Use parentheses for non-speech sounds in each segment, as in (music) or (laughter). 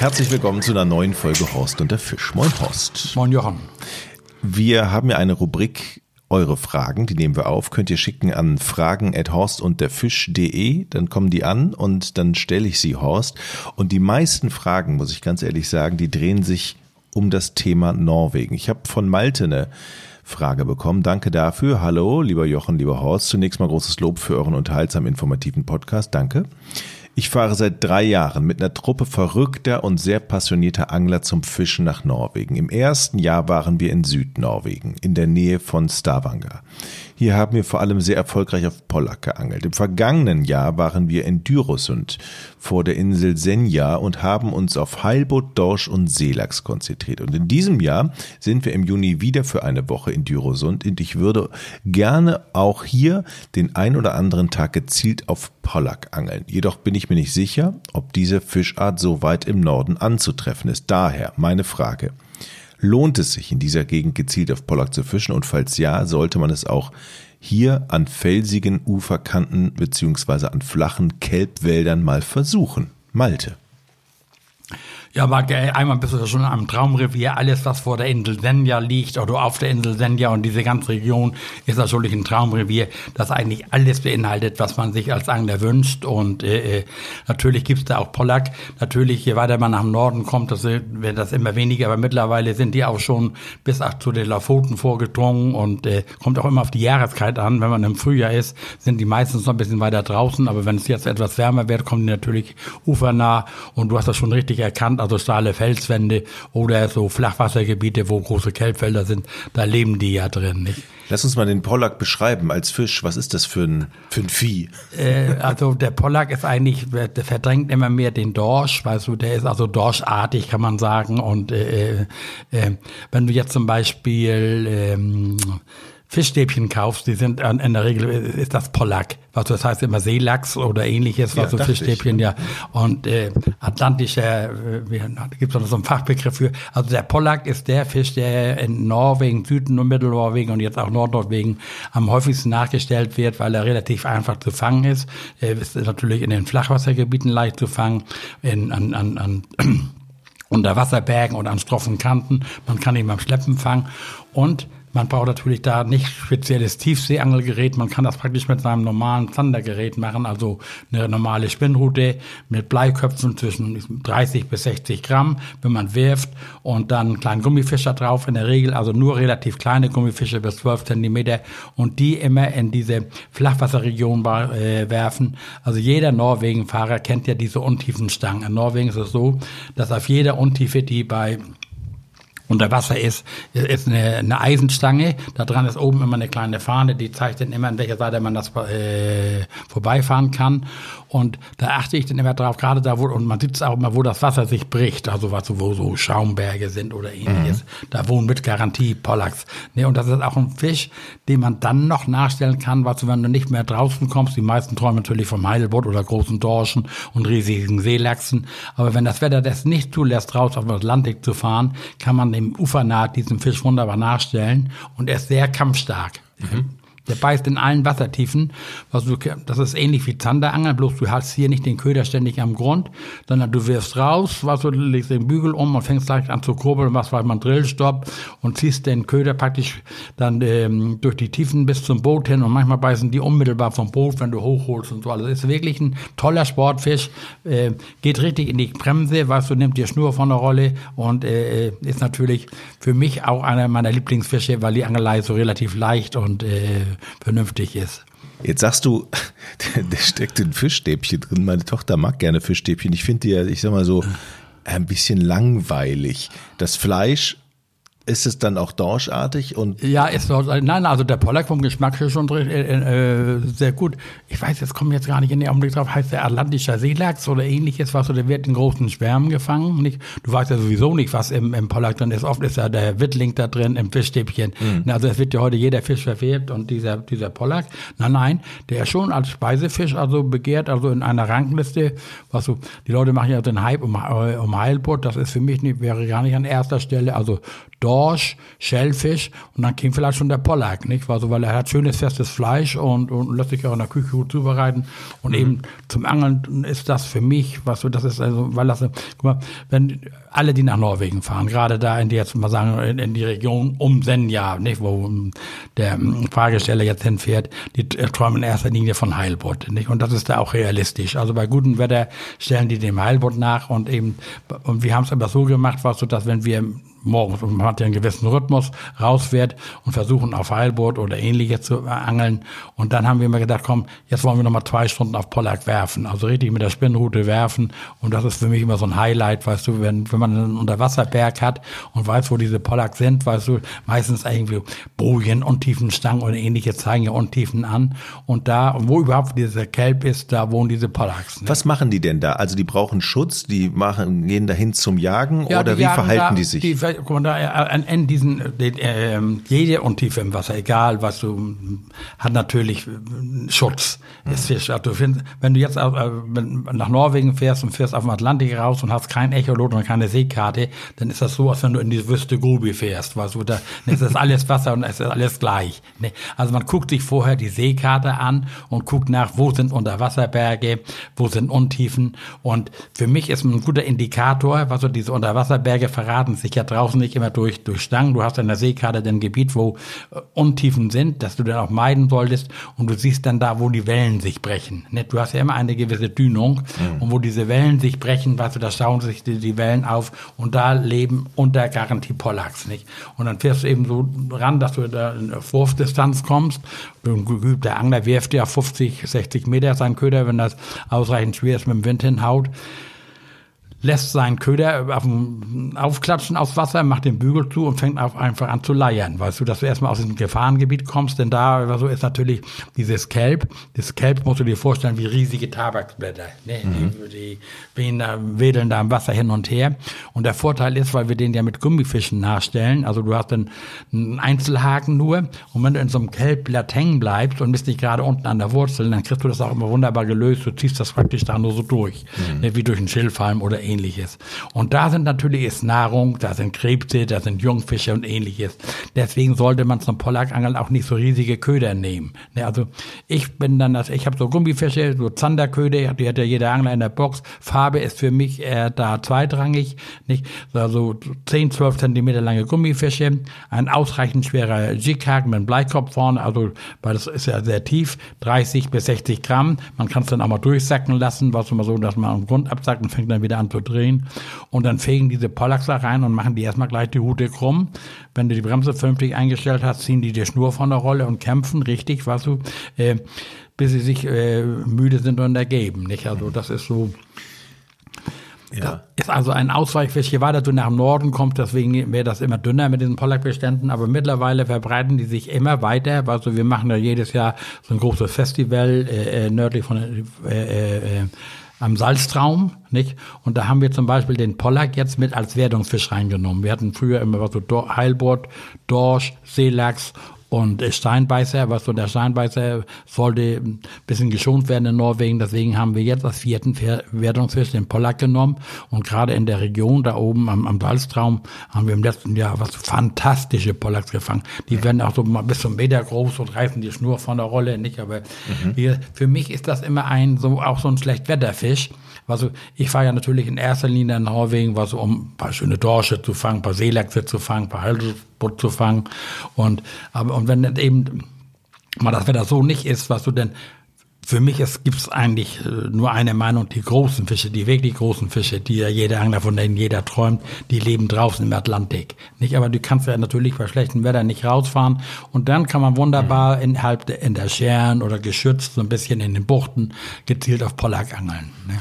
Herzlich willkommen zu einer neuen Folge Horst und der Fisch. Moin Horst. Moin Jochen. Wir haben ja eine Rubrik eure Fragen, die nehmen wir auf, könnt ihr schicken an fragen at horst und der Fisch.de, dann kommen die an und dann stelle ich sie Horst. Und die meisten Fragen, muss ich ganz ehrlich sagen, die drehen sich um das Thema Norwegen. Ich habe von Malte eine Frage bekommen. Danke dafür. Hallo, lieber Jochen, lieber Horst. Zunächst mal großes Lob für euren unterhaltsam informativen Podcast. Danke. Ich fahre seit drei Jahren mit einer Truppe verrückter und sehr passionierter Angler zum Fischen nach Norwegen. Im ersten Jahr waren wir in Südnorwegen, in der Nähe von Stavanger. Hier haben wir vor allem sehr erfolgreich auf Pollack geangelt. Im vergangenen Jahr waren wir in Dyrosund vor der Insel Senja und haben uns auf Heilbutt, Dorsch und Seelachs konzentriert. Und in diesem Jahr sind wir im Juni wieder für eine Woche in Dyrosund und ich würde gerne auch hier den ein oder anderen Tag gezielt auf Pollack angeln. Jedoch bin ich mir nicht sicher, ob diese Fischart so weit im Norden anzutreffen ist. Daher meine Frage. Lohnt es sich in dieser Gegend gezielt auf Pollack zu fischen und falls ja, sollte man es auch hier an felsigen Uferkanten beziehungsweise an flachen Kelbwäldern mal versuchen? Malte. Ja, aber einmal bist du schon am Traumrevier. Alles, was vor der Insel Senja liegt oder auf der Insel Senja und diese ganze Region ist natürlich ein Traumrevier, das eigentlich alles beinhaltet, was man sich als Angler wünscht. Und äh, äh natürlich gibt's da auch Pollack. Natürlich, je weiter man nach dem Norden kommt, das wird das immer weniger. Aber mittlerweile sind die auch schon bis auch zu den Lafoten vorgedrungen und äh, kommt auch immer auf die Jahreszeit an. Wenn man im Frühjahr ist, sind die meistens noch ein bisschen weiter draußen. Aber wenn es jetzt etwas wärmer wird, kommen die natürlich ufernah. Und du hast das schon richtig erkannt Land, also steile Felswände oder so Flachwassergebiete, wo große Kelbfelder sind, da leben die ja drin, nicht? Lass uns mal den Pollack beschreiben als Fisch. Was ist das für ein, für ein Vieh? Äh, also der Pollack ist eigentlich, der verdrängt immer mehr den Dorsch, weißt du, der ist also dorschartig, kann man sagen. Und äh, äh, äh wenn du jetzt zum Beispiel ähm, Fischstäbchen kaufst, die sind in der Regel, ist das Pollack. Was das heißt immer Seelachs oder ähnliches, was ja, so Fischstäbchen, ich. ja. Und äh, atlantischer, äh, gibt es noch so einen Fachbegriff für. Also der Pollack ist der Fisch, der in Norwegen, Süden und Mittelnorwegen und jetzt auch Nordnorwegen am häufigsten nachgestellt wird, weil er relativ einfach zu fangen ist. Er ist natürlich in den Flachwassergebieten leicht zu fangen, in, an, an, an (clears throat) unter Wasserbergen oder an stroffen Kanten. Man kann ihn beim Schleppen fangen. Und man braucht natürlich da nicht spezielles Tiefseeangelgerät. Man kann das praktisch mit seinem normalen Zandergerät machen, also eine normale Spinnrute mit Bleiköpfen zwischen 30 bis 60 Gramm, wenn man wirft und dann einen kleinen Gummifischer drauf. In der Regel also nur relativ kleine Gummifische bis 12 Zentimeter und die immer in diese Flachwasserregion äh, werfen. Also jeder Norwegen-Fahrer kennt ja diese untiefen Stangen. In Norwegen ist es so, dass auf jeder Untiefe, die bei unter Wasser ist, ist eine, eine Eisenstange. Da dran ist oben immer eine kleine Fahne, die zeigt dann immer, an welcher Seite man das äh, vorbeifahren kann. Und da achte ich dann immer drauf, gerade da, wo, und man sieht es auch immer, wo das Wasser sich bricht, also was, wo so Schaumberge sind oder ähnliches. Mhm. Da wohnen mit Garantie Pollacks. Ne, und das ist auch ein Fisch, den man dann noch nachstellen kann, was, wenn du nicht mehr draußen kommst. Die meisten träumen natürlich vom Heidelbutt oder großen Dorschen und riesigen Seelachsen. Aber wenn das Wetter das nicht zulässt, raus auf den Atlantik zu fahren, kann man dem Ufernaht diesen Fisch wunderbar nachstellen und er ist sehr kampfstark. Mhm. Der beißt in allen Wassertiefen. Was du, das ist ähnlich wie Zanderangeln, bloß du hast hier nicht den Köder ständig am Grund, sondern du wirfst raus, was du legst den Bügel um und fängst gleich an zu kurbeln, was weiß man Drillstopp und ziehst den Köder praktisch dann ähm, durch die Tiefen bis zum Boot hin und manchmal beißen die unmittelbar vom Boot, wenn du hochholst und so. Also ist wirklich ein toller Sportfisch, äh, geht richtig in die Bremse, weißt du, nimmt dir Schnur von der Rolle und äh, ist natürlich für mich auch einer meiner Lieblingsfische, weil die Angelei so relativ leicht und äh, vernünftig ist. Jetzt sagst du, (laughs) da steckt ein Fischstäbchen drin. Meine Tochter mag gerne Fischstäbchen. Ich finde die ja, ich sag mal so, ein bisschen langweilig. Das Fleisch ist es dann auch dorschartig und ja, ist nein, also der Pollack vom Geschmack ist schon äh, äh, sehr gut. Ich weiß, jetzt kommen jetzt gar nicht in den Augenblick drauf, heißt der Atlantischer Seelachs oder ähnliches, was der wird in großen Schwärmen gefangen. Nicht? Du weißt ja sowieso nicht, was im, im Pollack drin ist. Oft ist ja der Wittling da drin im Fischstäbchen. Mhm. Also es wird ja heute jeder Fisch verfärbt und dieser dieser Pollack, nein, nein, der ist schon als Speisefisch also begehrt, also in einer Rangliste, was so die Leute machen ja den Hype um, äh, um Heilbutt, das ist für mich nicht, wäre gar nicht an erster Stelle. Also Dorsch, Schellfisch und dann ging vielleicht schon der Pollack, nicht? Also, weil er hat schönes, festes Fleisch und, und lässt sich auch in der Küche gut zubereiten. Und mhm. eben zum Angeln ist das für mich, was so, das ist also, weil das, guck mal, wenn alle, die nach Norwegen fahren, gerade da in die, jetzt mal sagen, in, in die Region um Senja, nicht? Wo der Fragesteller jetzt hinfährt, die träumen in erster Linie von Heilbutt, nicht? Und das ist da auch realistisch. Also bei gutem Wetter stellen die dem Heilbutt nach und eben, und wir haben es aber so gemacht, was so, dass wenn wir morgens und man hat ja einen gewissen Rhythmus, rausfährt und versuchen auf Heilboot oder ähnliches zu angeln. Und dann haben wir immer gedacht, komm, jetzt wollen wir nochmal zwei Stunden auf Pollack werfen. Also richtig mit der Spinnrute werfen. Und das ist für mich immer so ein Highlight, weißt du, wenn, wenn man einen Unterwasserberg hat und weiß, wo diese Pollack sind, weißt du, meistens irgendwie Bojen, untiefen Stangen oder ähnliches zeigen ja Untiefen an. Und da, wo überhaupt dieser Kelp ist, da wohnen diese Pollacks. Ne? Was machen die denn da? Also die brauchen Schutz, die machen, gehen dahin zum Jagen ja, oder wie verhalten da, die sich? Die, guck mal, da, an, an diesen, äh, jede Untiefe im Wasser, egal was du, hat natürlich Schutz. Mhm. Ist also, wenn du jetzt äh, nach Norwegen fährst und fährst auf dem Atlantik raus und hast kein Echolot und keine Seekarte, dann ist das so, als wenn du in die Wüste Gobi fährst, weißt du, da es ist (laughs) alles Wasser und es ist alles gleich. Ne? Also man guckt sich vorher die Seekarte an und guckt nach, wo sind Unterwasserberge, wo sind Untiefen und für mich ist ein guter Indikator, was so diese Unterwasserberge verraten sich ja draußen draußen nicht immer durch, durch Stangen. Du hast an der Seekarte ein Gebiet, wo äh, Untiefen sind, dass du dann auch meiden solltest. Und du siehst dann da, wo die Wellen sich brechen. Du hast ja immer eine gewisse Dünung. Mhm. Und wo diese Wellen sich brechen, weißt du, da schauen sich die, die Wellen auf. Und da leben unter Garantie Pollacks, nicht? Und dann fährst du eben so ran, dass du da in Wurfdistanz kommst. Ein geübter Angler wirft ja 50, 60 Meter seinen Köder, wenn das ausreichend schwer ist, mit dem Wind hinhaut lässt seinen Köder auf aufklatschen aus Wasser, macht den Bügel zu und fängt auf, einfach an zu leiern. Weißt du, dass du erstmal aus diesem Gefahrengebiet kommst, denn da so ist natürlich dieses Kelp. Das Kelp musst du dir vorstellen wie riesige Tabaksblätter. Ne? Mhm. Die, die da, wedeln da im Wasser hin und her. Und der Vorteil ist, weil wir den ja mit Gummifischen nachstellen, also du hast dann einen Einzelhaken nur und wenn du in so einem Kelbblatt hängen bleibst und bist nicht gerade unten an der Wurzel, dann kriegst du das auch immer wunderbar gelöst. Du ziehst das praktisch da nur so durch, mhm. ne? wie durch einen Schilfhalm oder ähnliches. Und da sind natürlich ist Nahrung, da sind Krebse, da sind Jungfische und ähnliches. Deswegen sollte man zum Pollackangeln auch nicht so riesige Köder nehmen. Ne, also ich bin dann das, ich habe so Gummifische, so Zanderköder, die hat ja jeder Angler in der Box. Farbe ist für mich äh, da zweitrangig, nicht? Also 10, 12 Zentimeter lange Gummifische, ein ausreichend schwerer Jighaken mit einem Bleikopf vorne, also weil das ist ja sehr tief, 30 bis 60 Gramm. Man kann es dann auch mal durchsacken lassen, was immer so, dass man am Grund absackt und fängt dann wieder an zu drehen. Und dann fegen diese Pollacks da rein und machen die erstmal gleich die Hute krumm. Wenn du die Bremse vernünftig eingestellt hast, ziehen die die Schnur von der Rolle und kämpfen richtig, was du, äh, bis sie sich äh, müde sind und ergeben. Nicht? Also das ist so. Ja. ist also ein Ausweichfisch. Je weiter du nach Norden kommst, deswegen wäre das immer dünner mit diesen Pollackbeständen. Aber mittlerweile verbreiten die sich immer weiter. Also wir machen ja jedes Jahr so ein großes Festival äh, äh nördlich von äh, äh, äh am Salztraum, nicht? Und da haben wir zum Beispiel den Pollack jetzt mit als Wertungsfisch reingenommen. Wir hatten früher immer was so Heilbutt, Dorsch, Seelachs und Steinbeißer, was so der Steinbeißer sollte ein bisschen geschont werden in Norwegen. Deswegen haben wir jetzt als vierten Wertungsfisch den Pollack genommen. Und gerade in der Region da oben am, am Salztraum haben wir im letzten Jahr was fantastische Pollacks gefangen. Die werden auch so mal bis zum Meter groß und reißen die Schnur von der Rolle nicht. Aber mhm. wir, für mich ist das immer ein, so, auch so ein Schlechtwetterfisch. Also ich fahre ja natürlich in erster Linie in Norwegen, was um ein paar schöne Dorsche zu fangen, ein paar Seelachse zu fangen, ein paar Halsbutt zu fangen. Und, aber, und wenn eben mal das Wetter so nicht ist, was du denn für mich gibt es eigentlich äh, nur eine Meinung, die großen Fische, die wirklich großen Fische, die ja jeder Angler, von denen jeder träumt, die leben draußen im Atlantik. Nicht, aber du kannst ja natürlich bei schlechtem Wetter nicht rausfahren und dann kann man wunderbar mhm. innerhalb der, in der Scheren oder geschützt so ein bisschen in den Buchten gezielt auf Pollack angeln. Ne?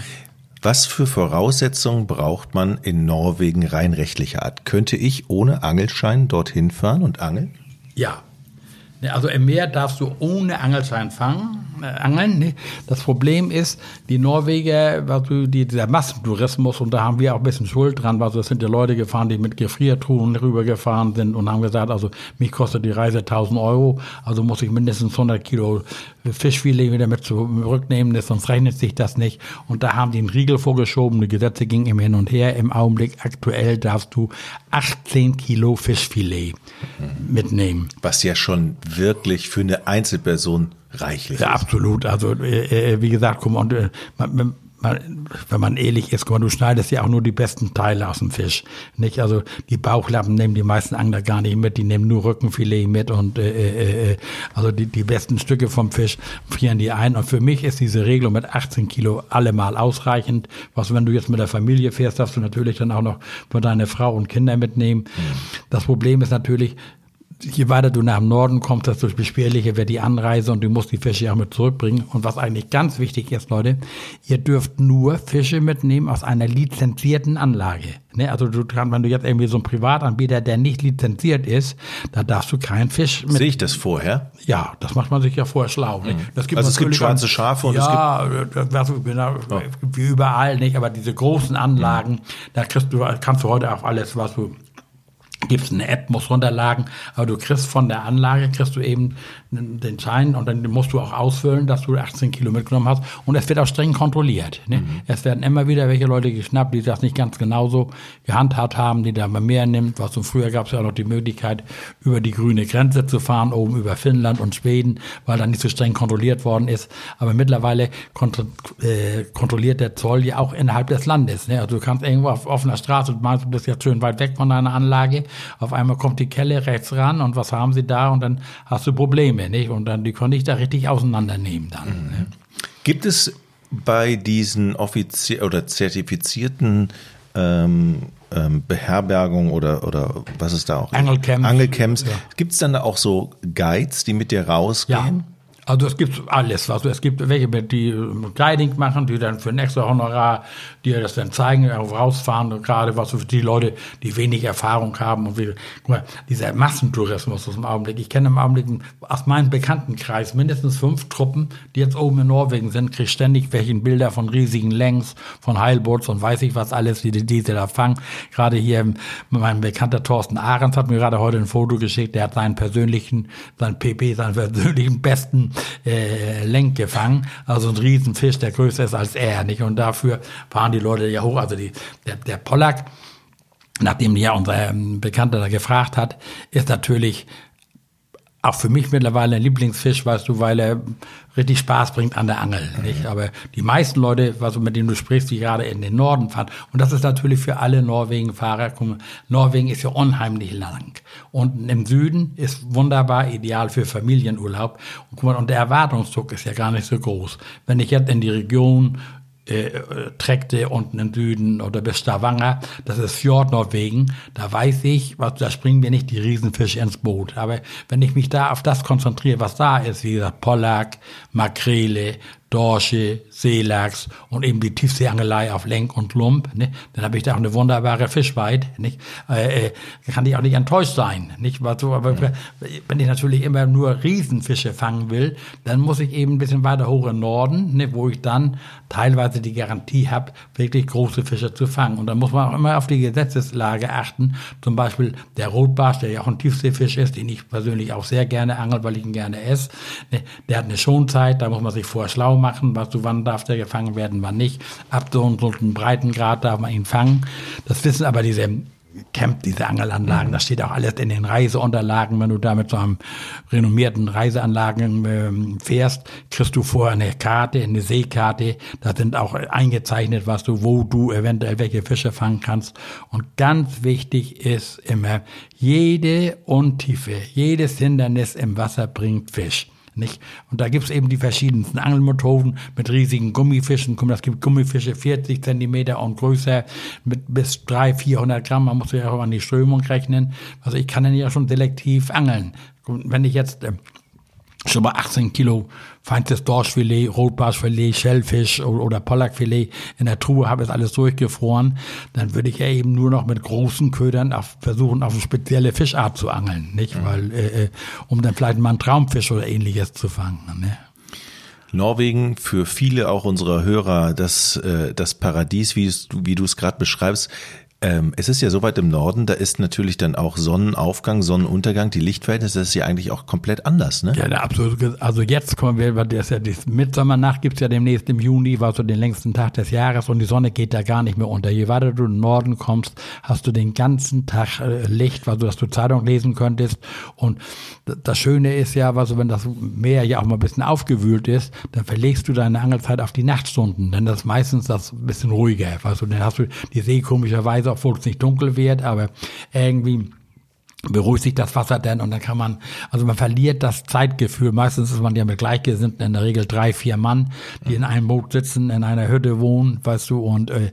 Was für Voraussetzungen braucht man in Norwegen rein rechtlicher Art? Könnte ich ohne Angelschein dorthin fahren und angeln? Ja. Also im Meer darfst du ohne Angelschein fangen. Äh, angeln. Ne? Das Problem ist, die Norweger, also die, dieser Massentourismus, und da haben wir auch ein bisschen Schuld dran, also es sind ja Leute gefahren, die mit Gefriertruhen rübergefahren sind und haben gesagt, also mich kostet die Reise 1000 Euro, also muss ich mindestens 100 Kilo Fischfilet wieder mit zurücknehmen, sonst rechnet sich das nicht. Und da haben die einen Riegel vorgeschoben, die Gesetze gingen im Hin und Her. Im Augenblick aktuell darfst du 18 Kilo Fischfilet mitnehmen. Was ja schon wirklich für eine Einzelperson reichlich ja, ist. Absolut. Also äh, äh wie gesagt, guck mal, und, äh, man, wenn man ehrlich ist, guck mal, du schneidest ja auch nur die besten Teile aus dem Fisch. Nicht? Also die Bauchlappen nehmen die meisten Angler gar nicht mit, die nehmen nur Rückenfilet mit und äh, äh, äh, also die, die besten Stücke vom Fisch frieren die ein. Und für mich ist diese Regelung mit 18 Kilo allemal ausreichend. Was, wenn du jetzt mit der Familie fährst, darfst du natürlich dann auch noch für deine Frau und Kinder mitnehmen. Mhm. Das Problem ist natürlich, je weiter du nach dem Norden kommst, desto beschwerlicher wird die Anreise und du musst die Fische auch mit zurückbringen. Und was eigentlich ganz wichtig ist, Leute, ihr dürft nur Fische mitnehmen aus einer lizenzierten Anlage. Ne? Also du kannst, wenn du jetzt irgendwie so ein Privatanbieter, der nicht lizenziert ist, da darfst du keinen Fisch mit. Sehe ich das vorher? Ja, das macht man sich ja vorher schlau. Ne? Das gibt also es gibt schwarze Schafe und ja, es gibt das, genau, oh. wie überall nicht, aber diese großen Anlagen, mhm. da kriegst du, kannst du heute auch alles, was du gibt's eine App, muss runterladen, aber du kriegst von der Anlage, kriegst du eben den Schein und dann musst du auch ausfüllen, dass du 18 Kilo mitgenommen hast und es wird auch streng kontrolliert. Ne? Mhm. Es werden immer wieder welche Leute geschnappt, die das nicht ganz genauso gehandhabt haben, die da mal mehr nimmt. Was so früher gab es ja auch noch die Möglichkeit, über die grüne Grenze zu fahren, oben über Finnland und Schweden, weil dann nicht so streng kontrolliert worden ist. Aber mittlerweile kont äh, kontrolliert der Zoll ja auch innerhalb des Landes. Ne? Also du kannst irgendwo auf offener Straße, du meinst, du bist jetzt schön weit weg von deiner Anlage, auf einmal kommt die Kelle rechts ran und was haben sie da und dann hast du Probleme. Probleme, nicht? Und dann, die konnte ich da richtig auseinandernehmen dann. Mhm. Ne? Gibt es bei diesen offiziell oder zertifizierten ähm, ähm, Beherbergung oder, oder was ist da auch? Angelcamps. Angelcamps. Ja. Gibt es dann da auch so Guides, die mit dir rausgehen? Ja. Also es gibt alles. Also es gibt welche, die Guiding machen, die dann für ein extra Honorar dir das dann zeigen, rausfahren, gerade was für die Leute, die wenig Erfahrung haben. Und wie, guck mal, dieser Massentourismus aus dem Augenblick. Ich kenne im Augenblick aus meinem Bekanntenkreis mindestens fünf Truppen, die jetzt oben in Norwegen sind, kriege ständig welche Bilder von riesigen Längs, von Heilboots und weiß ich was alles, die die da fangen. Gerade hier mein bekannter Thorsten Ahrens hat mir gerade heute ein Foto geschickt, der hat seinen persönlichen, seinen PP, seinen persönlichen besten äh, Lenk gefangen. Also ein Riesenfisch, der größer ist als er, nicht? Und dafür fahren die Leute ja hoch. Also die, der, der Pollack, nachdem ja unser ähm, Bekannter da gefragt hat, ist natürlich auch für mich mittlerweile ein Lieblingsfisch, weißt du, weil er richtig Spaß bringt an der Angel. Nicht? Aber die meisten Leute, was mit denen du sprichst, die gerade in den Norden fahren, und das ist natürlich für alle Norwegen-Fahrer, Norwegen ist ja unheimlich lang. Und im Süden ist wunderbar ideal für Familienurlaub. Und, und der Erwartungsdruck ist ja gar nicht so groß. Wenn ich jetzt in die Region äh, Trekte unten im Süden oder bis Stavanger, das ist Fjord Norwegen, da weiß ich, was, da springen wir nicht die Riesenfische ins Boot. Aber wenn ich mich da auf das konzentriere, was da ist, wie gesagt, Pollack, Makrele, Dorsche, Seelachs und eben die Tiefseeangelei auf Lenk und Lump, ne? dann habe ich da auch eine wunderbare Fischweid. Nicht? Äh, äh, kann ich auch nicht enttäuscht sein. Nicht? So, aber ja. wenn ich natürlich immer nur Riesenfische fangen will, dann muss ich eben ein bisschen weiter hoch im Norden, ne? wo ich dann teilweise die Garantie habe, wirklich große Fische zu fangen. Und dann muss man auch immer auf die Gesetzeslage achten. Zum Beispiel der Rotbarsch, der ja auch ein Tiefseefisch ist, den ich persönlich auch sehr gerne angel, weil ich ihn gerne esse. Ne? Der hat eine Schonzeit, da muss man sich vorher machen, was du, wann darf der gefangen werden, wann nicht. Ab so und so einem Breitengrad darf man ihn fangen. Das wissen aber diese Camp, diese Angelanlagen, das steht auch alles in den Reiseunterlagen. Wenn du da mit so einem renommierten Reiseanlagen äh, fährst, kriegst du vorher eine Karte, eine Seekarte. Da sind auch eingezeichnet, was du, wo du eventuell welche Fische fangen kannst. Und ganz wichtig ist immer, jede Untiefe, jedes Hindernis im Wasser bringt Fisch. Nicht? Und da gibt's eben die verschiedensten Angelmethoden mit riesigen Gummifischen. Es gibt Gummifische 40 Zentimeter und größer mit bis 300, 400 Gramm. Man muss ja auch an die Strömung rechnen. Also ich kann dann ja schon selektiv angeln. wenn ich jetzt äh, schon mal 18 Kilo feinstes Dorschfilet, Rotbarschfilet, Schellfisch oder Pollackfilet in der Truhe habe, ist alles durchgefroren, dann würde ich ja eben nur noch mit großen Ködern auf, versuchen, auf eine spezielle Fischart zu angeln, nicht? Mhm. Weil, äh, äh, um dann vielleicht mal einen Traumfisch oder ähnliches zu fangen. Ne? Norwegen für viele auch unserer Hörer das, äh, das Paradies, wie, es, wie du es gerade beschreibst. Ähm, es ist ja so weit im Norden, da ist natürlich dann auch Sonnenaufgang, Sonnenuntergang, die Lichtverhältnisse, das ist ja eigentlich auch komplett anders, ne? Ja, absolut. Also jetzt kommen wir, weil das ja die Mitsommernacht gibt's ja demnächst im Juni, war so den längsten Tag des Jahres und die Sonne geht da gar nicht mehr unter. Je weiter du im Norden kommst, hast du den ganzen Tag äh, Licht, du, dass du Zeitung lesen könntest. Und das Schöne ist ja, also wenn das Meer ja auch mal ein bisschen aufgewühlt ist, dann verlegst du deine Angelzeit auf die Nachtstunden, denn das ist meistens das bisschen ruhiger. Weißt dann hast du die See komischerweise, obwohl es nicht dunkel wird, aber irgendwie beruhigt sich das Wasser denn und dann kann man, also man verliert das Zeitgefühl. Meistens ist man ja mit Gleichgesinnten, in der Regel drei, vier Mann, die in einem Boot sitzen, in einer Hütte wohnen, weißt du, und äh,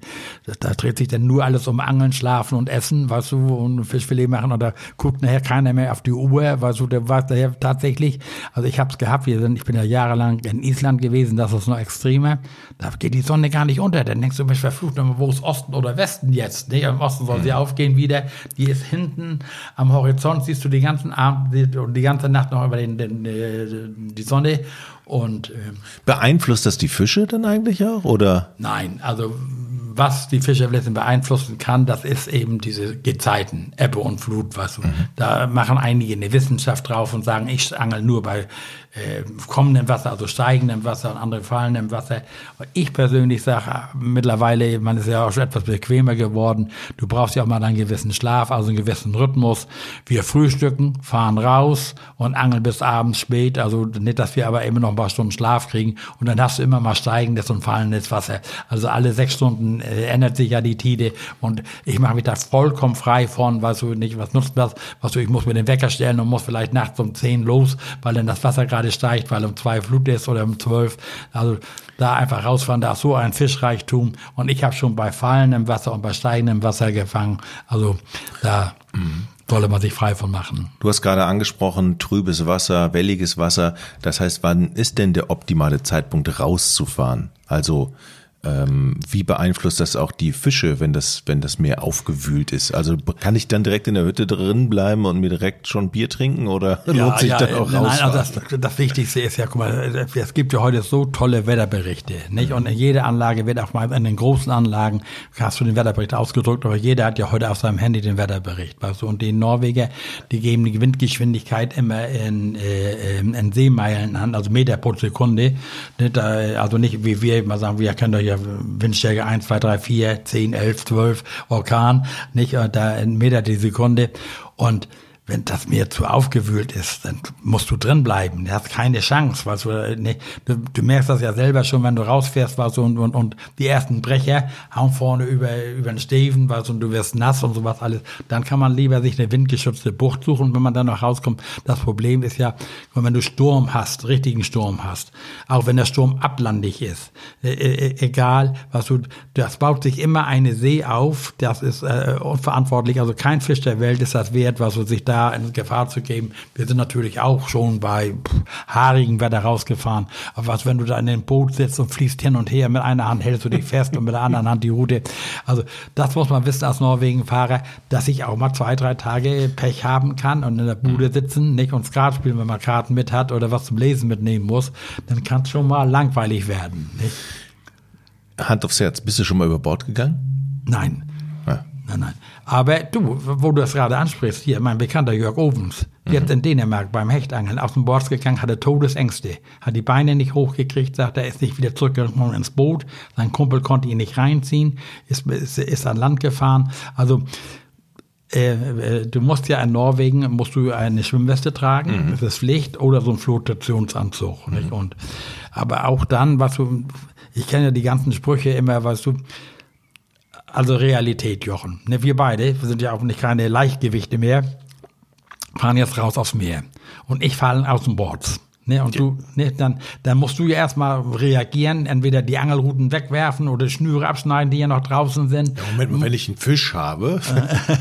da dreht sich dann nur alles um Angeln, Schlafen und Essen, weißt du, und Fischfilet machen und da guckt nachher keiner mehr auf die Uhr, weißt du, der war daher tatsächlich, also ich habe es gehabt, wir sind, ich bin ja jahrelang in Island gewesen, das ist noch extremer, da geht die Sonne gar nicht unter, dann denkst du, Mensch, verflucht, wo ist Osten oder Westen jetzt? Nicht? Im Osten soll sie mhm. aufgehen wieder, die ist hinten am Horizont siehst du die ganzen Abend und die ganze Nacht noch über den, den, äh, die Sonne und äh, beeinflusst das die Fische dann eigentlich auch oder? Nein, also was die Fischerflächen beeinflussen kann, das ist eben diese Gezeiten, Ebbe und Flut, was mhm. da machen einige eine Wissenschaft drauf und sagen, ich angel nur bei äh, kommendem Wasser, also steigendem Wasser und andere fallendem Wasser. Ich persönlich sage mittlerweile, man ist ja auch schon etwas bequemer geworden. Du brauchst ja auch mal einen gewissen Schlaf, also einen gewissen Rhythmus. Wir frühstücken, fahren raus und angeln bis abends spät. Also nicht, dass wir aber immer noch ein paar Stunden Schlaf kriegen. Und dann hast du immer mal steigendes und fallendes Wasser. Also alle sechs Stunden äh, ändert sich ja die Tide. Und ich mache mich da vollkommen frei von, weißt du nicht, was nutzt das? Was du, ich muss mir den Wecker stellen und muss vielleicht nachts um zehn los, weil dann das Wasser gerade gerade steigt, weil um zwei Flut ist oder um zwölf. Also da einfach rausfahren, da ist so ein Fischreichtum. Und ich habe schon bei fallendem Wasser und bei steigendem Wasser gefangen. Also da solle man sich frei von machen. Du hast gerade angesprochen, trübes Wasser, welliges Wasser. Das heißt, wann ist denn der optimale Zeitpunkt rauszufahren? Also ähm, wie beeinflusst das auch die Fische, wenn das, wenn das Meer aufgewühlt ist? Also kann ich dann direkt in der Hütte drin bleiben und mir direkt schon Bier trinken oder (laughs) ja, lohnt sich ja, dann auch raus? Nein, also das, das Wichtigste ist ja, guck mal, es gibt ja heute so tolle Wetterberichte, nicht? Und in jeder Anlage wird auch mal in den großen Anlagen hast du den Wetterbericht ausgedrückt, aber jeder hat ja heute auf seinem Handy den Wetterbericht, weißt du? Und die Norweger, die geben die Windgeschwindigkeit immer in, äh, in Seemeilen an, also Meter pro Sekunde. Nicht? Also nicht wie wir immer sagen, wir können doch hier Windstärke 1, 2, 3, 4, 10, 11, 12, Orkan, nicht? Da ein Meter die Sekunde. Und wenn das Meer zu aufgewühlt ist, dann musst du drin bleiben. Du hast keine Chance, weil du, ne, du, merkst das ja selber schon, wenn du rausfährst, was und, und, und die ersten Brecher hauen vorne über, über den Steven, was und du wirst nass und sowas alles. Dann kann man lieber sich eine windgeschützte Bucht suchen, wenn man dann noch rauskommt. Das Problem ist ja, wenn du Sturm hast, richtigen Sturm hast, auch wenn der Sturm ablandig ist, äh, äh, egal, was du, das baut sich immer eine See auf, das ist äh, unverantwortlich, also kein Fisch der Welt ist das wert, was du sich da da in Gefahr zu geben. Wir sind natürlich auch schon bei haarigen Wetter rausgefahren. Aber was, wenn du da in dem Boot sitzt und fließt hin und her, mit einer Hand hältst du dich fest und mit der anderen Hand die Route. Also das muss man wissen als Norwegen-Fahrer, dass ich auch mal zwei, drei Tage Pech haben kann und in der Bude sitzen, nicht und Skat spielen, wenn man Karten mit hat oder was zum Lesen mitnehmen muss, dann kann es schon mal langweilig werden. Nicht? Hand aufs Herz, bist du schon mal über Bord gegangen? Nein. Nein, nein. Aber du, wo du das gerade ansprichst, hier, mein bekannter Jörg Ovens, mhm. jetzt in Dänemark beim Hechtangeln aus dem Bord gegangen, hatte Todesängste, hat die Beine nicht hochgekriegt, sagt, er ist nicht wieder zurückgekommen ins Boot, sein Kumpel konnte ihn nicht reinziehen, ist, ist, ist an Land gefahren. Also, äh, äh, du musst ja in Norwegen musst du eine Schwimmweste tragen, mhm. das ist Pflicht, oder so ein Flotationsanzug. Mhm. Nicht? Und, aber auch dann, was du, ich kenne ja die ganzen Sprüche immer, weißt du, also Realität, Jochen. Ne, wir beide, wir sind ja auch nicht keine Leichtgewichte mehr, fahren jetzt raus aufs Meer. Und ich falle aus dem Board. Ne, und du, ne, dann, dann musst du ja erstmal reagieren, entweder die Angelruten wegwerfen oder Schnüre abschneiden, die ja noch draußen sind. Ja, Moment mal, wenn ich einen Fisch habe.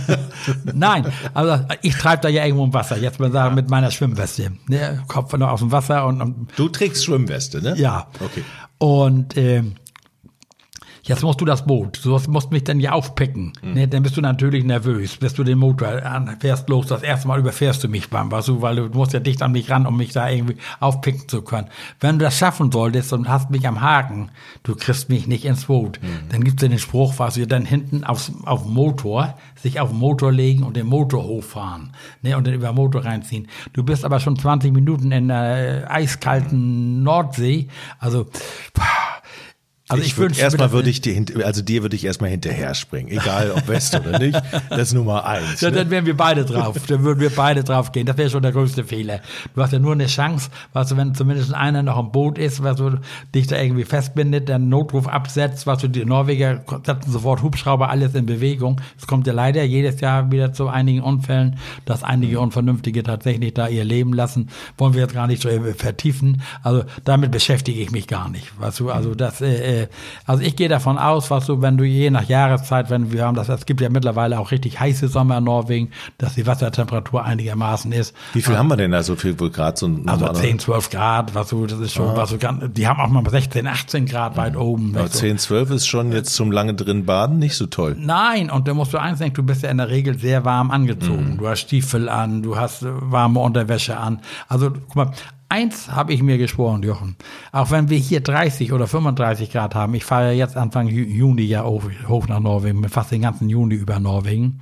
(laughs) Nein, also ich treibe da ja irgendwo im Wasser, jetzt mal sagen, ja. mit meiner Schwimmweste. Ne, Kopf noch aus dem Wasser und, und Du trägst Schwimmweste, ne? Ja. Okay. Und äh, Jetzt musst du das Boot, du musst mich dann ja aufpicken. Mhm. Ne, dann bist du natürlich nervös, bis du den Motor fährst los. Das erste Mal überfährst du mich beim, weißt du, weil du musst ja dicht an mich ran, um mich da irgendwie aufpicken zu können. Wenn du das schaffen solltest und hast mich am Haken, du kriegst mich nicht ins Boot. Mhm. Dann gibt's ja den Spruch, was wir dann hinten aufs, auf Motor, sich auf den Motor legen und den Motor hochfahren, ne, und dann über den Motor reinziehen. Du bist aber schon 20 Minuten in der eiskalten Nordsee, also, pah, also ich, ich würde erstmal würde ich dir also dir würde ich erstmal hinterher springen, egal ob West oder nicht. Das ist Nummer eins. Ja, ne? Dann wären wir beide drauf. dann würden wir beide drauf gehen. Das wäre schon der größte Fehler. Du hast ja nur eine Chance, was du, wenn zumindest einer noch im Boot ist, was du dich da irgendwie festbindet, dann Notruf absetzt, was du die Norweger setzen sofort Hubschrauber alles in Bewegung. Es kommt ja leider jedes Jahr wieder zu einigen Unfällen, dass einige Unvernünftige tatsächlich da ihr Leben lassen. Wollen wir jetzt gar nicht so vertiefen. Also damit beschäftige ich mich gar nicht. Weißt du, also das äh, äh, also ich gehe davon aus, was du, wenn du je nach Jahreszeit, wenn wir haben das, es gibt ja mittlerweile auch richtig heiße Sommer in Norwegen, dass die Wassertemperatur einigermaßen ist. Wie viel haben wir denn da so viel Grad? So also 10, 12 Grad, was du, das ist schon, ah. was du ganz, die haben auch mal 16, 18 Grad weit oben. Aber 10, 12 ist schon jetzt zum lange drin baden nicht so toll. Nein, und da musst du eins denken, du bist ja in der Regel sehr warm angezogen. Mhm. Du hast Stiefel an, du hast warme Unterwäsche an. Also, guck mal, Eins habe ich mir geschworen, Jochen. Auch wenn wir hier 30 oder 35 Grad haben, ich fahre ja jetzt Anfang Juni ja hoch, nach Norwegen, fast den ganzen Juni über Norwegen.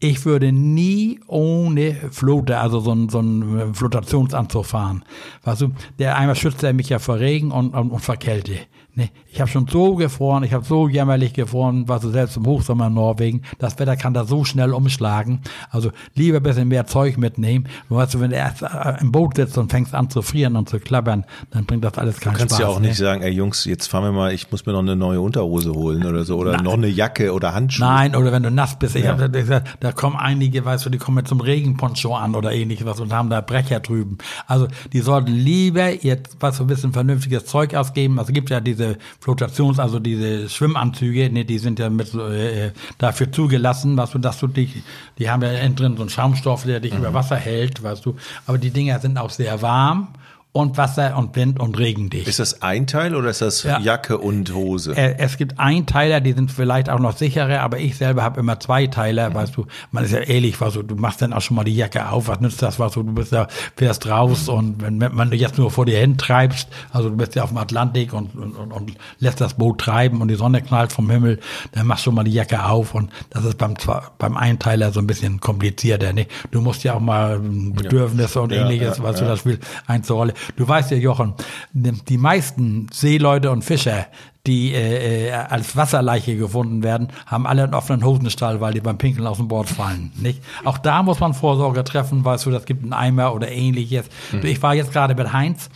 Ich würde nie ohne Flote, also so ein, so ein Flotationsanzug fahren. Weißt du, der einmal schützt er mich ja vor Regen und, und, und vor Kälte. Nee, ich habe schon so gefroren, ich habe so jämmerlich gefroren, was du selbst im Hochsommer in Norwegen. Das Wetter kann da so schnell umschlagen. Also lieber ein bisschen mehr Zeug mitnehmen. weißt du, wenn du erst äh, im Boot sitzt und fängst an zu frieren und zu klappern, dann bringt das alles keinen Spaß. Du kannst Spaß, ja auch ne? nicht sagen, ey Jungs, jetzt fahren wir mal, ich muss mir noch eine neue Unterhose holen oder so oder Nein. noch eine Jacke oder Handschuhe. Nein, oder wenn du nass bist. Ich ja. hab, da, da kommen einige, weißt du, die kommen zum Regenponcho an oder ähnliches und haben da Brecher drüben. Also die sollten lieber jetzt was so ein bisschen vernünftiges Zeug ausgeben. Also gibt ja diese Flotations, also diese Schwimmanzüge, ne, die sind ja mit äh, dafür zugelassen, was du, dass du dich, die haben ja innen drin so einen Schaumstoff, der dich mhm. über Wasser hält, weißt du. Aber die Dinger sind auch sehr warm und Wasser und Wind und Regendicht. Ist das ein Teil oder ist das ja. Jacke und Hose? Äh, es gibt Einteiler, die sind vielleicht auch noch sicherer, aber ich selber habe immer zwei Teiler, mhm. weißt du, man ist ja ehrlich, was du, du machst dann auch schon mal die Jacke auf, was nützt das, was du, du bist ja, fährst raus mhm. und wenn, wenn du jetzt nur vor dir hin treibst, also du bist ja auf dem Atlantik und, und, und, und lässt das Boot treiben und die Sonne knallt vom Himmel, dann machst du schon mal die Jacke auf und das ist beim, beim Einteiler so ein bisschen komplizierter, ne? Du musst ja auch mal Bedürfnisse ja. und ähnliches, ja, ja, was du das spielst, einzurolle. Du weißt ja, Jochen, die meisten Seeleute und Fischer, die äh, äh, als Wasserleiche gefunden werden, haben alle einen offenen Hosenstall, weil die beim Pinkeln aus dem Bord fallen. Nicht? Auch da muss man Vorsorge treffen, weißt du, das gibt einen Eimer oder ähnliches. Hm. Ich war jetzt gerade mit Heinz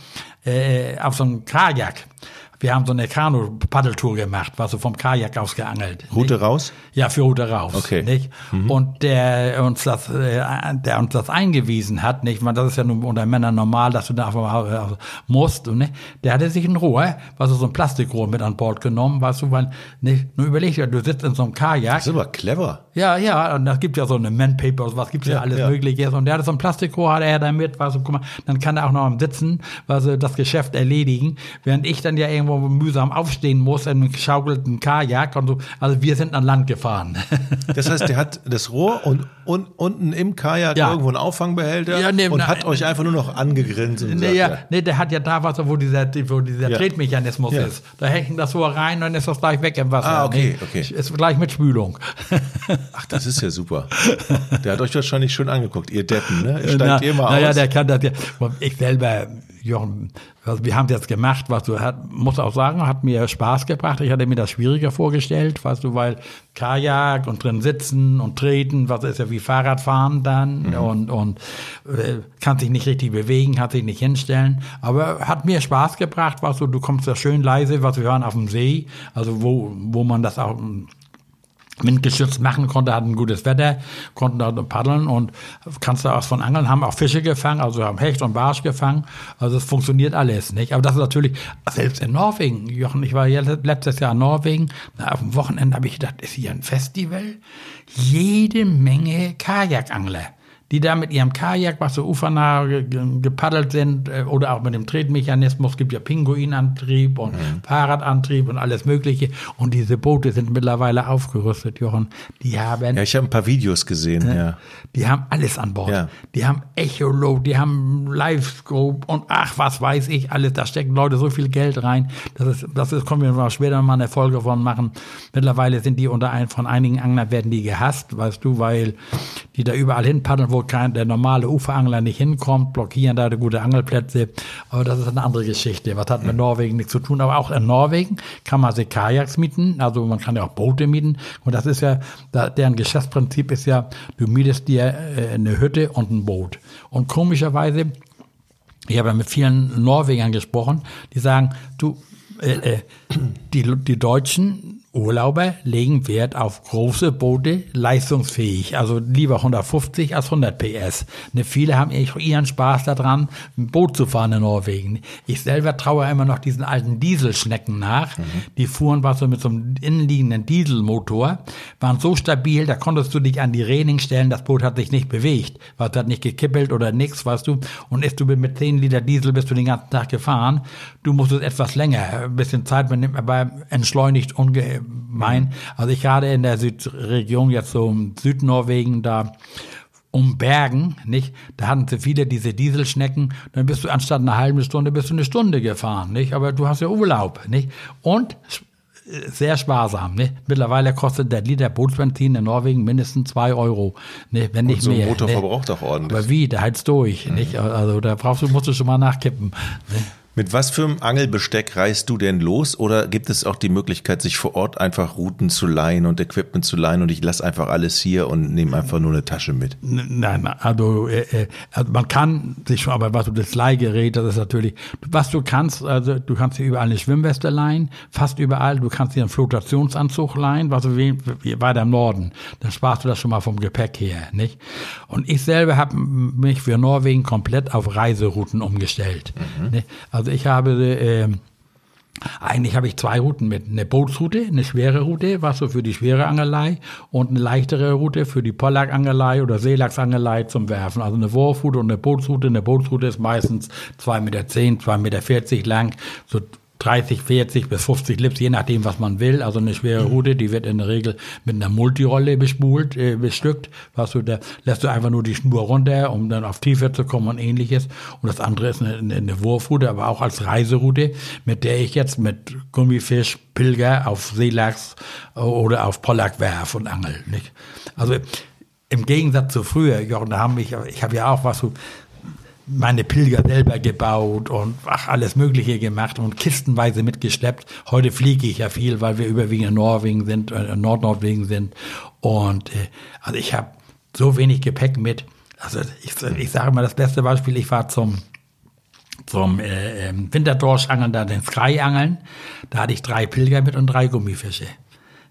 äh, auf so einem Kajak wir haben so eine Kanu-Paddeltour gemacht, war so vom Kajak aus geangelt. Route nicht? raus? Ja, für Route raus. Okay. Nicht? Mhm. Und der uns das, äh, der uns das eingewiesen hat, nicht? Man, das ist ja nun unter Männern normal, dass du da einfach musst, und, nicht? Der hatte sich ein Rohr, was so ein Plastikrohr mit an Bord genommen, weißt du, weil, nicht? Nur überleg dir, du sitzt in so einem Kajak. Das ist aber clever. Ja, ja, und das gibt ja so eine Man-Paper, was gibt's ja, ja alles ja. Mögliche. Und der hatte so ein Plastikrohr, hat er damit, weißt du, guck mal, dann kann er auch noch am Sitzen, weißt du, das Geschäft erledigen, während ich dann ja irgendwo wo mühsam aufstehen muss in einem geschaukelten Kajak und so. Also wir sind an Land gefahren. (laughs) Das heißt, der hat das Rohr und, und unten im Kajak ja. irgendwo einen Auffangbehälter ja, nee, und na, hat euch einfach nur noch angegrinst. Und nee, ja, nee, der hat ja da was, wo dieser, wo dieser ja. Tretmechanismus ist. Da hängt das Rohr rein und dann ist das gleich weg im Wasser. Ah, okay, okay. Ist gleich mit Spülung. (laughs) Ach, das ist ja super. Der hat euch wahrscheinlich schon angeguckt, ihr Deppen, ne? Steigt na, mal naja, aus. der kann das ja. Ich selber Jochen, also wir haben es jetzt gemacht, was du hat, muss auch sagen, hat mir Spaß gebracht. Ich hatte mir das schwieriger vorgestellt, weißt du, weil Kajak und drin sitzen und treten, was ist ja wie Fahrradfahren dann mhm. und, und äh, kann sich nicht richtig bewegen, kann sich nicht hinstellen. Aber hat mir Spaß gebracht, weißt du, du kommst da schön leise, was wir hören auf dem See, also wo, wo man das auch windgeschützt machen konnte, hatten gutes Wetter, konnten da paddeln und kannst da aus von Angeln, haben auch Fische gefangen, also haben Hecht und Barsch gefangen. Also es funktioniert alles, nicht? Aber das ist natürlich, selbst in Norwegen, Jochen, ich war letztes Jahr in Norwegen, na, auf dem Wochenende habe ich gedacht, ist hier ein Festival? Jede Menge Kajakangler die da mit ihrem Kajak, was so ufernah gepaddelt sind, äh, oder auch mit dem Tretmechanismus, gibt ja Pinguinantrieb und mhm. Fahrradantrieb und alles Mögliche. Und diese Boote sind mittlerweile aufgerüstet, Jochen. Die haben. Ja, ich habe ein paar Videos gesehen, äh, ja. Die haben alles an Bord. Ja. Die haben Echolot, die haben Livescope und ach, was weiß ich, alles. Da stecken Leute so viel Geld rein. Das ist, das ist, kommen wir mal später mal eine Folge von machen. Mittlerweile sind die unter ein, von einigen Anglern werden die gehasst, weißt du, weil die da überall hin paddeln, wo kein, der normale Uferangler nicht hinkommt, blockieren da gute Angelplätze. Aber das ist eine andere Geschichte. Was hat mit Norwegen nichts zu tun? Aber auch in Norwegen kann man sich Kajaks mieten. Also man kann ja auch Boote mieten. Und das ist ja, deren Geschäftsprinzip ist ja, du mietest dir äh, eine Hütte und ein Boot. Und komischerweise, ich habe ja mit vielen Norwegern gesprochen, die sagen, du, äh, äh die, die Deutschen Urlauber legen Wert auf große Boote, leistungsfähig, also lieber 150 als 100 PS. Ne, viele haben ihren Spaß daran, ein Boot zu fahren in Norwegen. Ich selber traue immer noch diesen alten Dieselschnecken nach. Mhm. Die fuhren was so mit so einem innenliegenden Dieselmotor, waren so stabil, da konntest du dich an die Reling stellen, das Boot hat sich nicht bewegt, was hat nicht gekippelt oder nichts, weißt du. Und ist du mit 10 Liter Diesel bist du den ganzen Tag gefahren. Du musstest etwas länger, ein bisschen Zeit aber entschleunigt unge mein. Also ich gerade in der Südregion, jetzt so Südnorwegen, da um Bergen, nicht? Da hatten sie viele diese Dieselschnecken. Dann bist du anstatt einer halben Stunde bist du eine Stunde gefahren, nicht? Aber du hast ja Urlaub, nicht? Und sehr sparsam. Ne? Mittlerweile kostet der Liter Bootsbenzin in Norwegen mindestens zwei Euro, ne? wenn nicht Und so mehr. Ein Motor ne? verbraucht auch ordentlich. Aber wie? Der heizt durch. Mhm. Nicht? Also da brauchst du, musst du schon mal nachkippen. Ne? Mit was für einem Angelbesteck reist du denn los? Oder gibt es auch die Möglichkeit, sich vor Ort einfach Routen zu leihen und Equipment zu leihen und ich lasse einfach alles hier und nehme einfach nur eine Tasche mit? Nein, also, äh, äh, also man kann sich schon, aber was du das Leihgerät, das ist natürlich, was du kannst, also du kannst dir überall eine Schwimmweste leihen, fast überall, du kannst dir einen Flotationsanzug leihen, was wie weiter im Norden, dann sparst du das schon mal vom Gepäck her, nicht? Und ich selber habe mich für Norwegen komplett auf Reiserouten umgestellt. Mhm. Also also ich habe äh, eigentlich habe ich zwei Routen mit. Eine Bootsroute, eine schwere Route, was so für die schwere Angelei und eine leichtere Route für die Pollackangelei oder Seelachsangelei zum Werfen. Also eine Wurfroute und eine Bootsroute. Eine Bootsroute ist meistens 2,10 Meter, 2,40 Meter lang, so 30, 40 bis 50 Lips, je nachdem, was man will. Also eine schwere Rute, die wird in der Regel mit einer Multirolle bespult, äh, bestückt. Was du, da lässt du einfach nur die Schnur runter, um dann auf Tiefe zu kommen und ähnliches. Und das andere ist eine, eine Wurfrute, aber auch als Reiseroute, mit der ich jetzt mit Gummifisch, Pilger auf Seelachs oder auf Pollack werf und angel. Nicht? Also im Gegensatz zu früher, Jochen, da haben mich, ich habe ja auch was so meine Pilger selber gebaut und ach, alles Mögliche gemacht und kistenweise mitgeschleppt. Heute fliege ich ja viel, weil wir überwiegend in Norwegen sind, äh, Nordnorwegen sind. Und äh, also ich habe so wenig Gepäck mit. Also ich, ich sage mal das beste Beispiel, ich war zum zum äh, ähm, Winterdorschangeln, da den Sky-Angeln. Da hatte ich drei Pilger mit und drei Gummifische.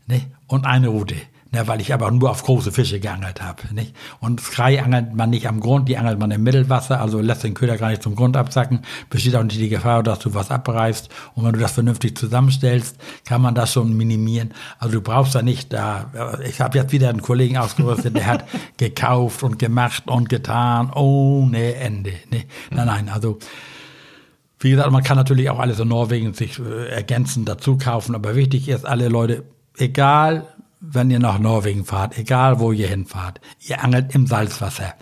Ne? Und eine Rute. Ne, weil ich aber nur auf große Fische geangelt habe. Nicht? Und Skrei angelt man nicht am Grund, die angelt man im Mittelwasser, also lässt den Köder gar nicht zum Grund absacken, besteht auch nicht die Gefahr, dass du was abreißt. Und wenn du das vernünftig zusammenstellst, kann man das schon minimieren. Also du brauchst da nicht da, ich habe jetzt wieder einen Kollegen ausgerüstet, der hat (laughs) gekauft und gemacht und getan ohne Ende. Ne? Nein, nein, also wie gesagt, man kann natürlich auch alles in Norwegen sich äh, ergänzend dazu kaufen, aber wichtig ist, alle Leute, egal wenn ihr nach Norwegen fahrt, egal wo ihr hinfahrt, ihr angelt im Salzwasser.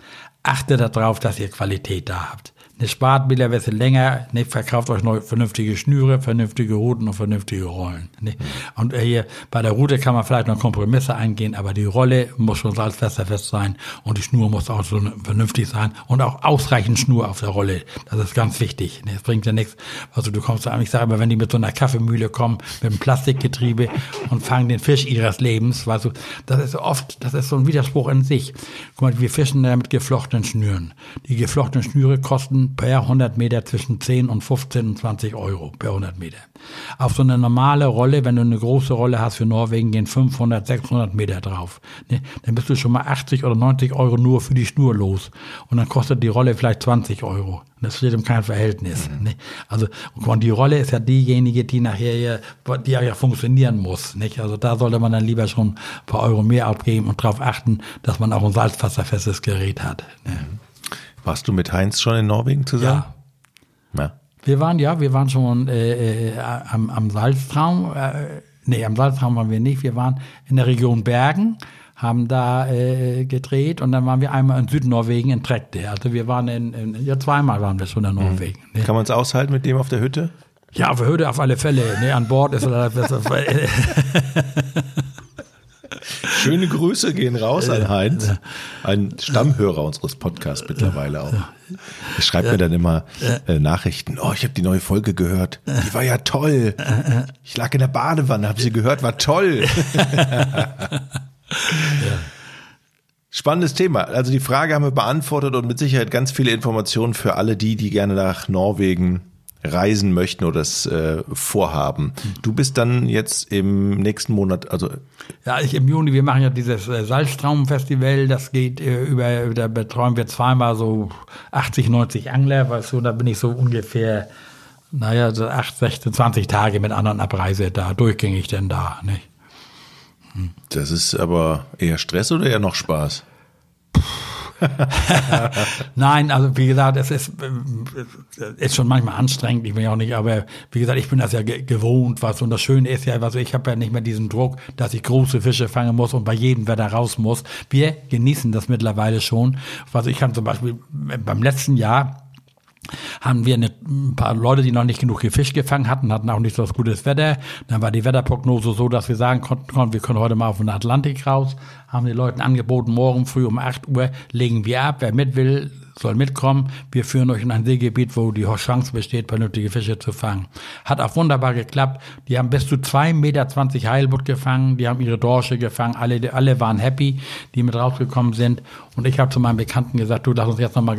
Achtet darauf, dass ihr Qualität da habt. Eine spart mittlerweile länger, ne, verkauft euch neu vernünftige Schnüre, vernünftige Routen und vernünftige Rollen. Ne. Und äh, hier bei der Route kann man vielleicht noch Kompromisse eingehen, aber die Rolle muss schon salzwasserfest sein und die Schnur muss auch so vernünftig sein und auch ausreichend Schnur auf der Rolle. Das ist ganz wichtig. Ne. Es bringt ja nichts. Also du kommst, ich sage immer, wenn die mit so einer Kaffeemühle kommen, mit einem Plastikgetriebe und fangen den Fisch ihres Lebens, weißt du, das ist oft, das ist so ein Widerspruch in sich. Guck mal, wir fischen da mit geflochtenen Schnüren. Die geflochtenen Schnüre kosten per 100 Meter zwischen 10 und 15 und 20 Euro per 100 Meter. Auf so eine normale Rolle, wenn du eine große Rolle hast für Norwegen, gehen 500, 600 Meter drauf. Ne? Dann bist du schon mal 80 oder 90 Euro nur für die Schnur los. Und dann kostet die Rolle vielleicht 20 Euro. Das steht im kein Verhältnis. Mhm. Ne? Also und die Rolle ist ja diejenige, die nachher ja, die ja funktionieren muss. Nicht? Also da sollte man dann lieber schon ein paar Euro mehr abgeben und darauf achten, dass man auch ein salzwasserfestes Gerät hat. Ne? Mhm. Warst du mit Heinz schon in Norwegen zusammen? Ja. ja. Wir waren ja, wir waren schon äh, äh, am, am Salztraum. Äh, nee, am Salztraum waren wir nicht. Wir waren in der Region Bergen, haben da äh, gedreht und dann waren wir einmal in Südnorwegen in Trekte. Also wir waren in, in, ja zweimal waren wir schon in Norwegen. Mhm. Ne? Kann man es aushalten mit dem auf der Hütte? Ja, auf der Hütte auf alle Fälle. Ne, an Bord ist (laughs) (laughs) Schöne Grüße gehen raus an Heinz, ein Stammhörer unseres Podcasts mittlerweile auch. Er schreibt mir dann immer äh, Nachrichten. Oh, ich habe die neue Folge gehört. Die war ja toll. Ich lag in der Badewanne, habe sie gehört, war toll. Spannendes Thema. Also die Frage haben wir beantwortet und mit Sicherheit ganz viele Informationen für alle die, die gerne nach Norwegen reisen möchten oder das äh, vorhaben. Du bist dann jetzt im nächsten Monat, also ja, ich im Juni. Wir machen ja dieses äh, Salztraumfestival. Das geht äh, über, da betreuen wir zweimal so 80, 90 Angler, weißt du. Da bin ich so ungefähr, naja, so 8, 16, 20 Tage mit anderen Abreise da durchgängig denn da. Nicht? Hm. Das ist aber eher Stress oder eher noch Spaß? Puh. (laughs) Nein, also wie gesagt, es ist, äh, ist schon manchmal anstrengend, ich bin ja auch nicht, aber wie gesagt, ich bin das ja gewohnt, was und das Schöne ist ja, also ich habe ja nicht mehr diesen Druck, dass ich große Fische fangen muss und bei jedem Wetter raus muss. Wir genießen das mittlerweile schon. Also ich kann zum Beispiel beim letzten Jahr haben wir eine, ein paar Leute, die noch nicht genug Fisch gefangen hatten, hatten auch nicht so gutes Wetter. Dann war die Wetterprognose so, dass wir sagen konnten, wir können heute mal auf den Atlantik raus, haben die Leuten angeboten, morgen früh um 8 Uhr legen wir ab. Wer mit will, soll mitkommen. Wir führen euch in ein Seegebiet, wo die Chance besteht, vernünftige Fische zu fangen. Hat auch wunderbar geklappt. Die haben bis zu 2,20 Meter Heilbutt gefangen. Die haben ihre Dorsche gefangen. Alle, alle waren happy, die mit rausgekommen sind. Und ich habe zu meinem Bekannten gesagt, du lass uns jetzt nochmal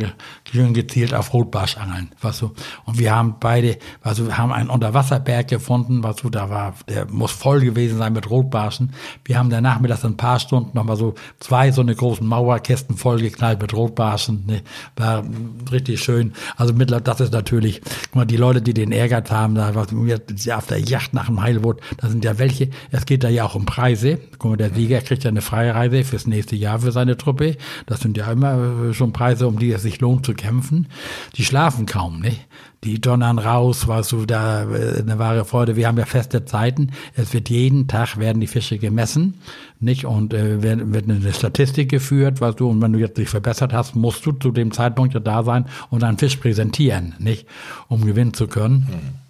schön gezielt auf Rotbarsch angeln. Was so. Und wir haben beide, also wir haben einen Unterwasserberg gefunden, was so, da war, der muss voll gewesen sein mit Rotbarschen. Wir haben danach mit das ein paar Stunden nochmal so zwei so eine großen Mauerkästen vollgeknallt mit Rotbarschen. Ne? War richtig schön. Also mittlerweile, das ist natürlich, guck mal, die Leute, die den Ehrgeiz haben, da was auf der Yacht nach dem Heilwood, da sind ja welche, es geht da ja auch um Preise. Guck mal, der Sieger kriegt ja eine Freireise fürs nächste Jahr für seine Truppe. Das sind ja immer schon Preise, um die es sich lohnt zu kämpfen. Die schlafen kaum, ne? die donnern raus, was du da äh, eine wahre Freude. Wir haben ja feste Zeiten. Es wird jeden Tag werden die Fische gemessen, nicht und äh, wird, eine Statistik geführt, was du und wenn du jetzt dich verbessert hast, musst du zu dem Zeitpunkt ja da sein und einen Fisch präsentieren, nicht, um gewinnen zu können. Mhm.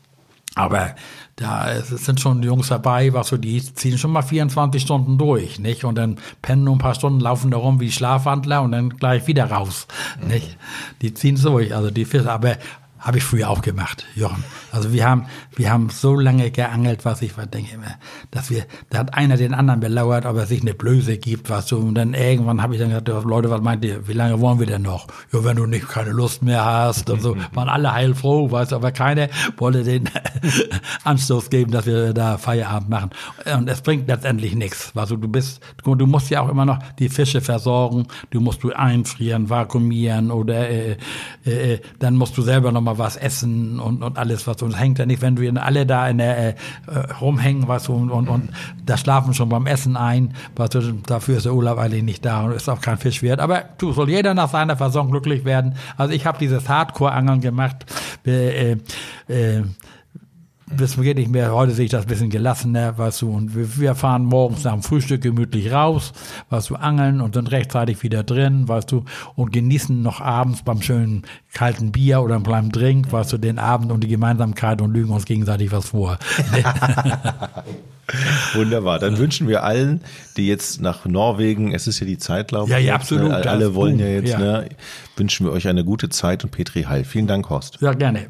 Aber da es sind schon Jungs dabei, was so die ziehen schon mal 24 Stunden durch, nicht? Und dann pennen nur ein paar Stunden, laufen da rum wie Schlafwandler und dann gleich wieder raus, mhm. nicht? Die ziehen durch, also die Fische. Aber habe ich früher auch gemacht, Jochen. Also wir haben, wir haben so lange geangelt, was ich denke immer, dass wir, da hat einer den anderen belauert, ob er sich eine Blöße gibt, was so. Und dann irgendwann habe ich dann gesagt, Leute, was meint ihr, wie lange wollen wir denn noch? Ja, wenn du nicht keine Lust mehr hast und so, (laughs) waren alle heilfroh, weißt du, aber keiner wollte den (laughs) Anstoß geben, dass wir da Feierabend machen. Und es bringt letztendlich nichts. Also du bist, du musst ja auch immer noch die Fische versorgen, du musst du einfrieren, vakuumieren oder äh, äh, dann musst du selber nochmal mal was essen und, und alles, was uns hängt ja nicht, wenn wir alle da in der äh, rumhängen, was und, und, und da schlafen schon beim Essen ein, was dafür ist der Urlaub eigentlich nicht da und ist auch kein Fisch wert. Aber du soll jeder nach seiner Versorgung glücklich werden. Also ich habe dieses Hardcore-Angeln gemacht. Äh, äh, das geht nicht mehr. Heute sehe ich das ein bisschen gelassener, weißt du. Und wir, wir fahren morgens nach dem Frühstück gemütlich raus, weißt du, angeln und sind rechtzeitig wieder drin, weißt du, und genießen noch abends beim schönen kalten Bier oder beim Drink, weißt du, den Abend und die Gemeinsamkeit und lügen uns gegenseitig was vor. (laughs) Wunderbar. Dann wünschen wir allen, die jetzt nach Norwegen, es ist ja die Zeit, glaube ich. Ja, ja, absolut. Ne? Alle wollen ja jetzt, ja. Ne? wünschen wir euch eine gute Zeit und Petri Heil. Vielen Dank, Horst. Ja, gerne.